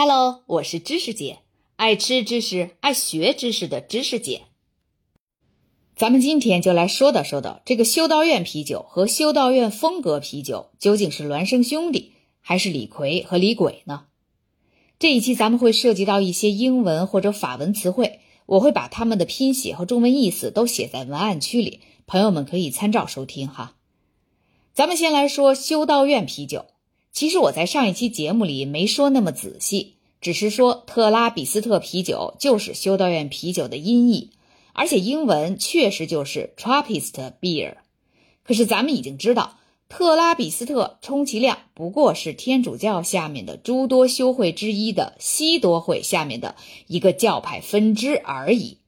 Hello，我是知识姐，爱吃知识、爱学知识的知识姐。咱们今天就来说道说道，这个修道院啤酒和修道院风格啤酒究竟是孪生兄弟，还是李逵和李鬼呢？这一期咱们会涉及到一些英文或者法文词汇，我会把它们的拼写和中文意思都写在文案区里，朋友们可以参照收听哈。咱们先来说修道院啤酒。其实我在上一期节目里没说那么仔细，只是说特拉比斯特啤酒就是修道院啤酒的音译，而且英文确实就是 Trappist Beer。可是咱们已经知道，特拉比斯特充其量不过是天主教下面的诸多修会之一的西多会下面的一个教派分支而已，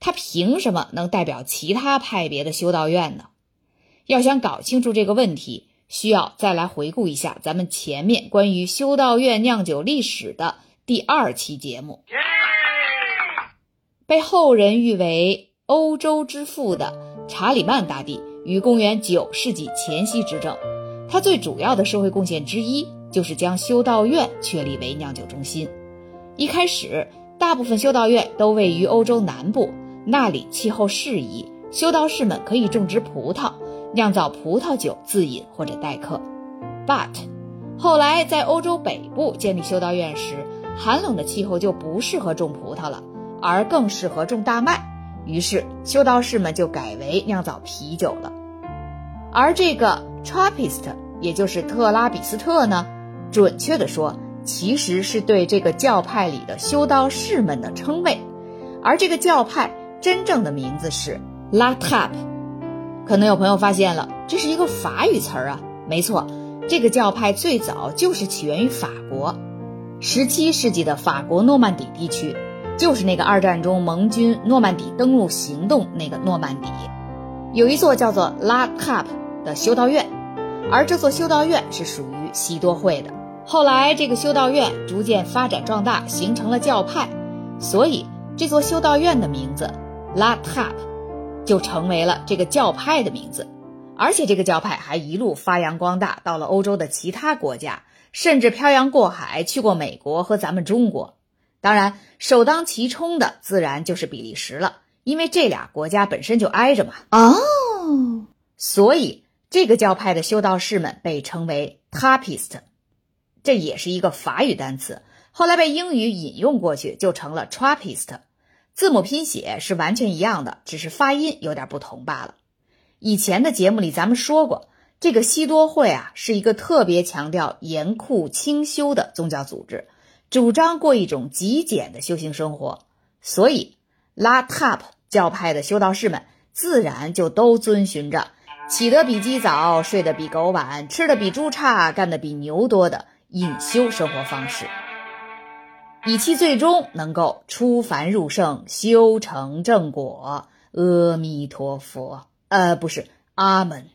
它凭什么能代表其他派别的修道院呢？要想搞清楚这个问题。需要再来回顾一下咱们前面关于修道院酿酒历史的第二期节目。被后人誉为欧洲之父的查理曼大帝于公元九世纪前夕执政，他最主要的社会贡献之一就是将修道院确立为酿酒中心。一开始，大部分修道院都位于欧洲南部，那里气候适宜，修道士们可以种植葡萄。酿造葡萄酒自饮或者待客，but 后来在欧洲北部建立修道院时，寒冷的气候就不适合种葡萄了，而更适合种大麦。于是修道士们就改为酿造啤酒了。而这个 Trappist，也就是特拉比斯特呢，准确的说，其实是对这个教派里的修道士们的称谓。而这个教派真正的名字是 La Trappe。可能有朋友发现了，这是一个法语词儿啊。没错，这个教派最早就是起源于法国，十七世纪的法国诺曼底地区，就是那个二战中盟军诺曼底登陆行动那个诺曼底，有一座叫做拉卡普的修道院，而这座修道院是属于西多会的。后来这个修道院逐渐发展壮大，形成了教派，所以这座修道院的名字拉卡普。就成为了这个教派的名字，而且这个教派还一路发扬光大，到了欧洲的其他国家，甚至漂洋过海去过美国和咱们中国。当然，首当其冲的自然就是比利时了，因为这俩国家本身就挨着嘛。哦，所以这个教派的修道士们被称为 Trappist，这也是一个法语单词，后来被英语引用过去就成了 Trappist。字母拼写是完全一样的，只是发音有点不同罢了。以前的节目里咱们说过，这个西多会啊是一个特别强调严酷清修的宗教组织，主张过一种极简的修行生活，所以拉塔普教派的修道士们自然就都遵循着起得比鸡早、睡得比狗晚、吃的比猪差、干的比牛多的隐修生活方式。以期最终能够出凡入圣，修成正果。阿弥陀佛，呃，不是，阿门。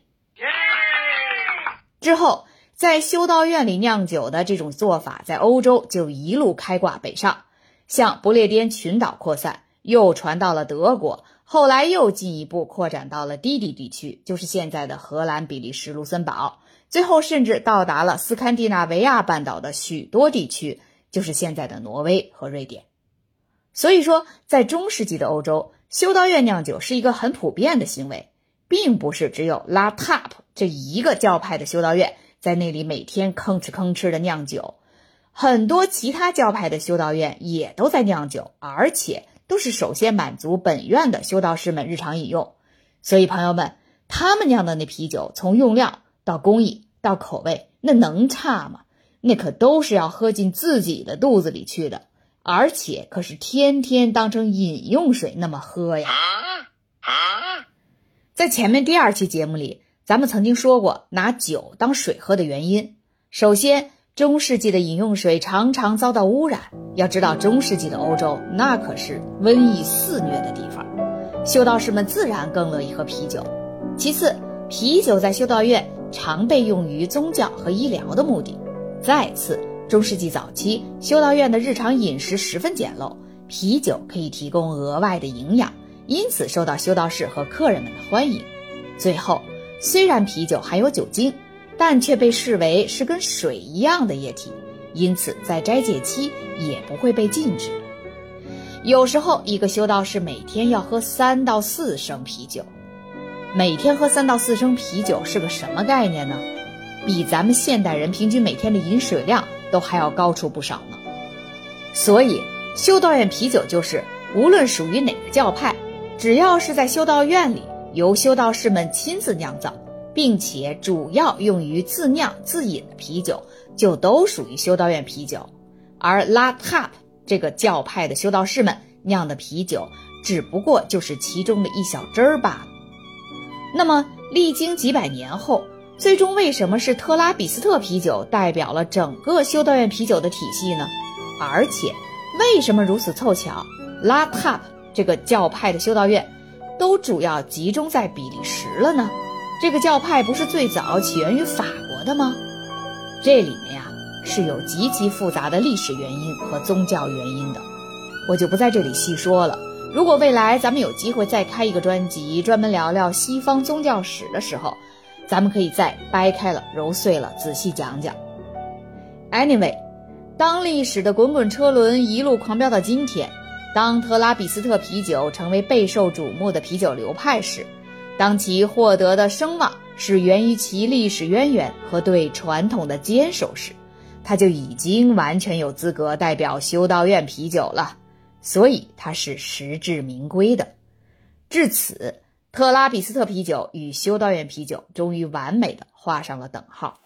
之后，在修道院里酿酒的这种做法，在欧洲就一路开挂北上，向不列颠群岛扩散，又传到了德国，后来又进一步扩展到了低地地区，就是现在的荷兰、比利时、卢森堡，最后甚至到达了斯堪的纳维亚半岛的许多地区。就是现在的挪威和瑞典，所以说，在中世纪的欧洲，修道院酿酒是一个很普遍的行为，并不是只有拉塔普这一个教派的修道院在那里每天吭哧吭哧的酿酒，很多其他教派的修道院也都在酿酒，而且都是首先满足本院的修道士们日常饮用。所以，朋友们，他们酿的那啤酒，从用料到工艺到口味，那能差吗？那可都是要喝进自己的肚子里去的，而且可是天天当成饮用水那么喝呀！在前面第二期节目里，咱们曾经说过拿酒当水喝的原因。首先，中世纪的饮用水常常遭到污染。要知道，中世纪的欧洲那可是瘟疫肆虐的地方，修道士们自然更乐意喝啤酒。其次，啤酒在修道院常被用于宗教和医疗的目的。再次，中世纪早期修道院的日常饮食十分简陋，啤酒可以提供额外的营养，因此受到修道士和客人们的欢迎。最后，虽然啤酒含有酒精，但却被视为是跟水一样的液体，因此在斋戒期也不会被禁止。有时候，一个修道士每天要喝三到四升啤酒。每天喝三到四升啤酒是个什么概念呢？比咱们现代人平均每天的饮水量都还要高出不少呢。所以，修道院啤酒就是无论属于哪个教派，只要是在修道院里由修道士们亲自酿造，并且主要用于自酿自饮的啤酒，就都属于修道院啤酒。而拉塔这个教派的修道士们酿的啤酒，只不过就是其中的一小支儿罢了。那么，历经几百年后，最终为什么是特拉比斯特啤酒代表了整个修道院啤酒的体系呢？而且，为什么如此凑巧，拉塔这个教派的修道院都主要集中在比利时了呢？这个教派不是最早起源于法国的吗？这里面呀。是有极其复杂的历史原因和宗教原因的，我就不在这里细说了。如果未来咱们有机会再开一个专辑，专门聊聊西方宗教史的时候，咱们可以再掰开了揉碎了仔细讲讲。Anyway，当历史的滚滚车轮一路狂飙到今天，当特拉比斯特啤酒成为备受瞩目的啤酒流派时，当其获得的声望是源于其历史渊源和对传统的坚守时，他就已经完全有资格代表修道院啤酒了，所以他是实至名归的。至此，特拉比斯特啤酒与修道院啤酒终于完美的画上了等号。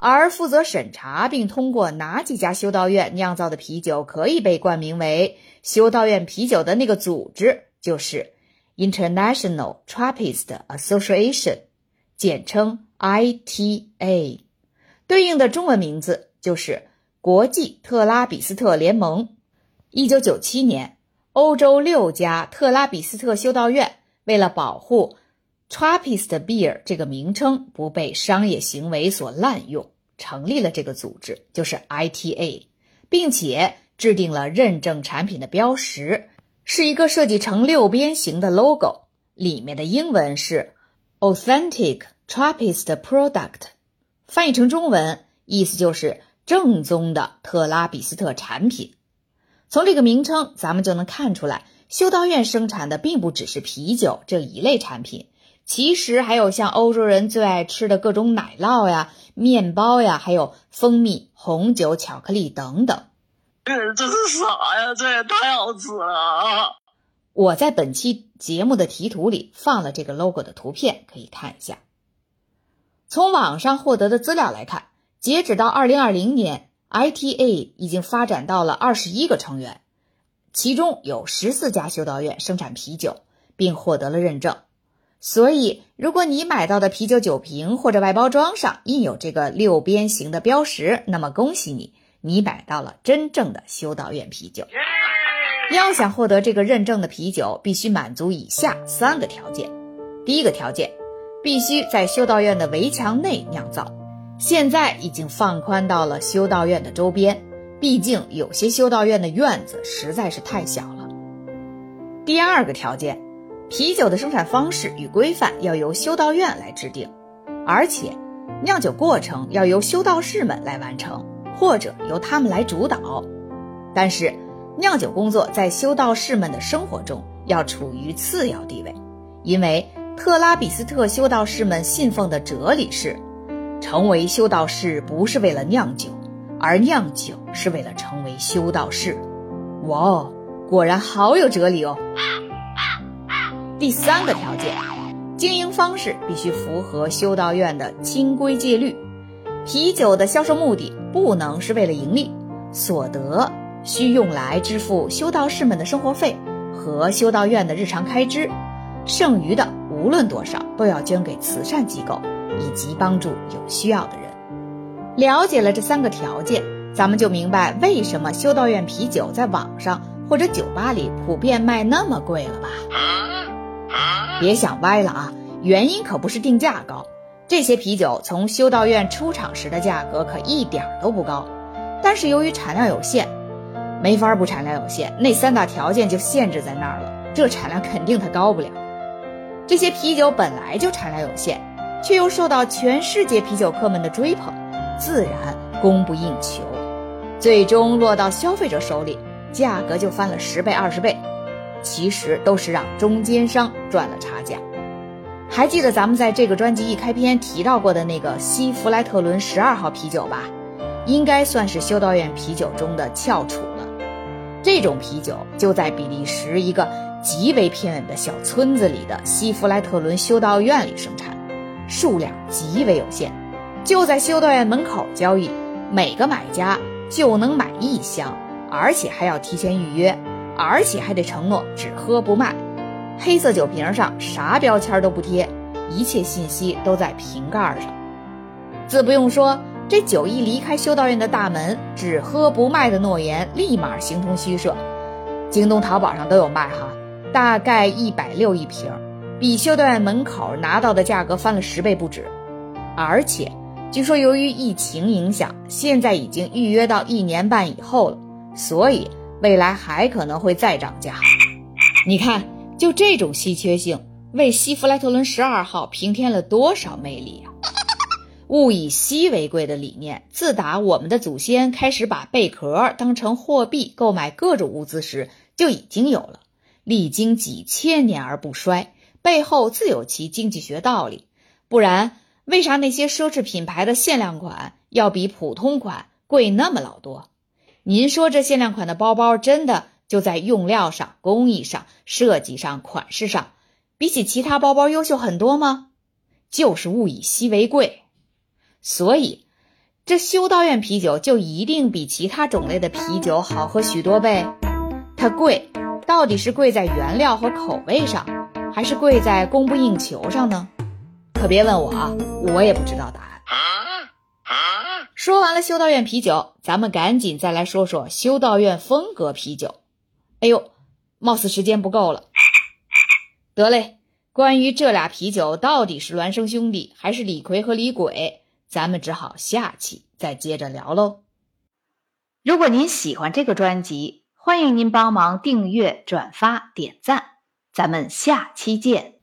而负责审查并通过哪几家修道院酿造的啤酒可以被冠名为修道院啤酒的那个组织，就是 International Trappist Association，简称 ITA。对应的中文名字就是国际特拉比斯特联盟。一九九七年，欧洲六家特拉比斯特修道院为了保护 Trappist Beer 这个名称不被商业行为所滥用，成立了这个组织，就是 ITA，并且制定了认证产品的标识，是一个设计成六边形的 logo，里面的英文是 Authentic Trappist Product。翻译成中文，意思就是正宗的特拉比斯特产品。从这个名称，咱们就能看出来，修道院生产的并不只是啤酒这一类产品，其实还有像欧洲人最爱吃的各种奶酪呀、面包呀，还有蜂蜜、红酒、巧克力等等。这这是啥呀？这也太好吃了！我在本期节目的题图里放了这个 logo 的图片，可以看一下。从网上获得的资料来看，截止到二零二零年，ITA 已经发展到了二十一个成员，其中有十四家修道院生产啤酒，并获得了认证。所以，如果你买到的啤酒酒瓶或者外包装上印有这个六边形的标识，那么恭喜你，你买到了真正的修道院啤酒。要想获得这个认证的啤酒，必须满足以下三个条件。第一个条件。必须在修道院的围墙内酿造，现在已经放宽到了修道院的周边，毕竟有些修道院的院子实在是太小了。第二个条件，啤酒的生产方式与规范要由修道院来制定，而且酿酒过程要由修道士们来完成，或者由他们来主导。但是，酿酒工作在修道士们的生活中要处于次要地位，因为。特拉比斯特修道士们信奉的哲理是：成为修道士不是为了酿酒，而酿酒是为了成为修道士。哇哦，果然好有哲理哦！第三个条件，经营方式必须符合修道院的清规戒律。啤酒的销售目的不能是为了盈利，所得需用来支付修道士们的生活费和修道院的日常开支，剩余的。无论多少，都要捐给慈善机构以及帮助有需要的人。了解了这三个条件，咱们就明白为什么修道院啤酒在网上或者酒吧里普遍卖那么贵了吧？别想歪了啊！原因可不是定价高，这些啤酒从修道院出厂时的价格可一点都不高。但是由于产量有限，没法不产量有限，那三大条件就限制在那儿了。这产量肯定它高不了。这些啤酒本来就产量有限，却又受到全世界啤酒客们的追捧，自然供不应求。最终落到消费者手里，价格就翻了十倍、二十倍。其实都是让中间商赚了差价。还记得咱们在这个专辑一开篇提到过的那个西弗莱特伦十二号啤酒吧？应该算是修道院啤酒中的翘楚了。这种啤酒就在比利时一个极为偏远的小村子里的西弗莱特伦修道院里生产，数量极为有限，就在修道院门口交易，每个买家就能买一箱，而且还要提前预约。而且还得承诺只喝不卖，黑色酒瓶上啥标签都不贴，一切信息都在瓶盖上。自不用说，这酒一离开修道院的大门，只喝不卖的诺言立马形同虚设。京东、淘宝上都有卖哈，大概一百六一瓶，比修道院门口拿到的价格翻了十倍不止。而且据说由于疫情影响，现在已经预约到一年半以后了，所以。未来还可能会再涨价，你看，就这种稀缺性，为西弗莱特伦十二号平添了多少魅力啊！物以稀为贵的理念，自打我们的祖先开始把贝壳当成货币购买各种物资时就已经有了，历经几千年而不衰，背后自有其经济学道理。不然，为啥那些奢侈品牌的限量款要比普通款贵那么老多？您说这限量款的包包真的就在用料上、工艺上、设计上、款式上，比起其他包包优秀很多吗？就是物以稀为贵，所以这修道院啤酒就一定比其他种类的啤酒好喝许多倍。它贵，到底是贵在原料和口味上，还是贵在供不应求上呢？可别问我啊，我也不知道答案。说完了修道院啤酒，咱们赶紧再来说说修道院风格啤酒。哎呦，貌似时间不够了。得嘞，关于这俩啤酒到底是孪生兄弟还是李逵和李鬼，咱们只好下期再接着聊喽。如果您喜欢这个专辑，欢迎您帮忙订阅、转发、点赞。咱们下期见。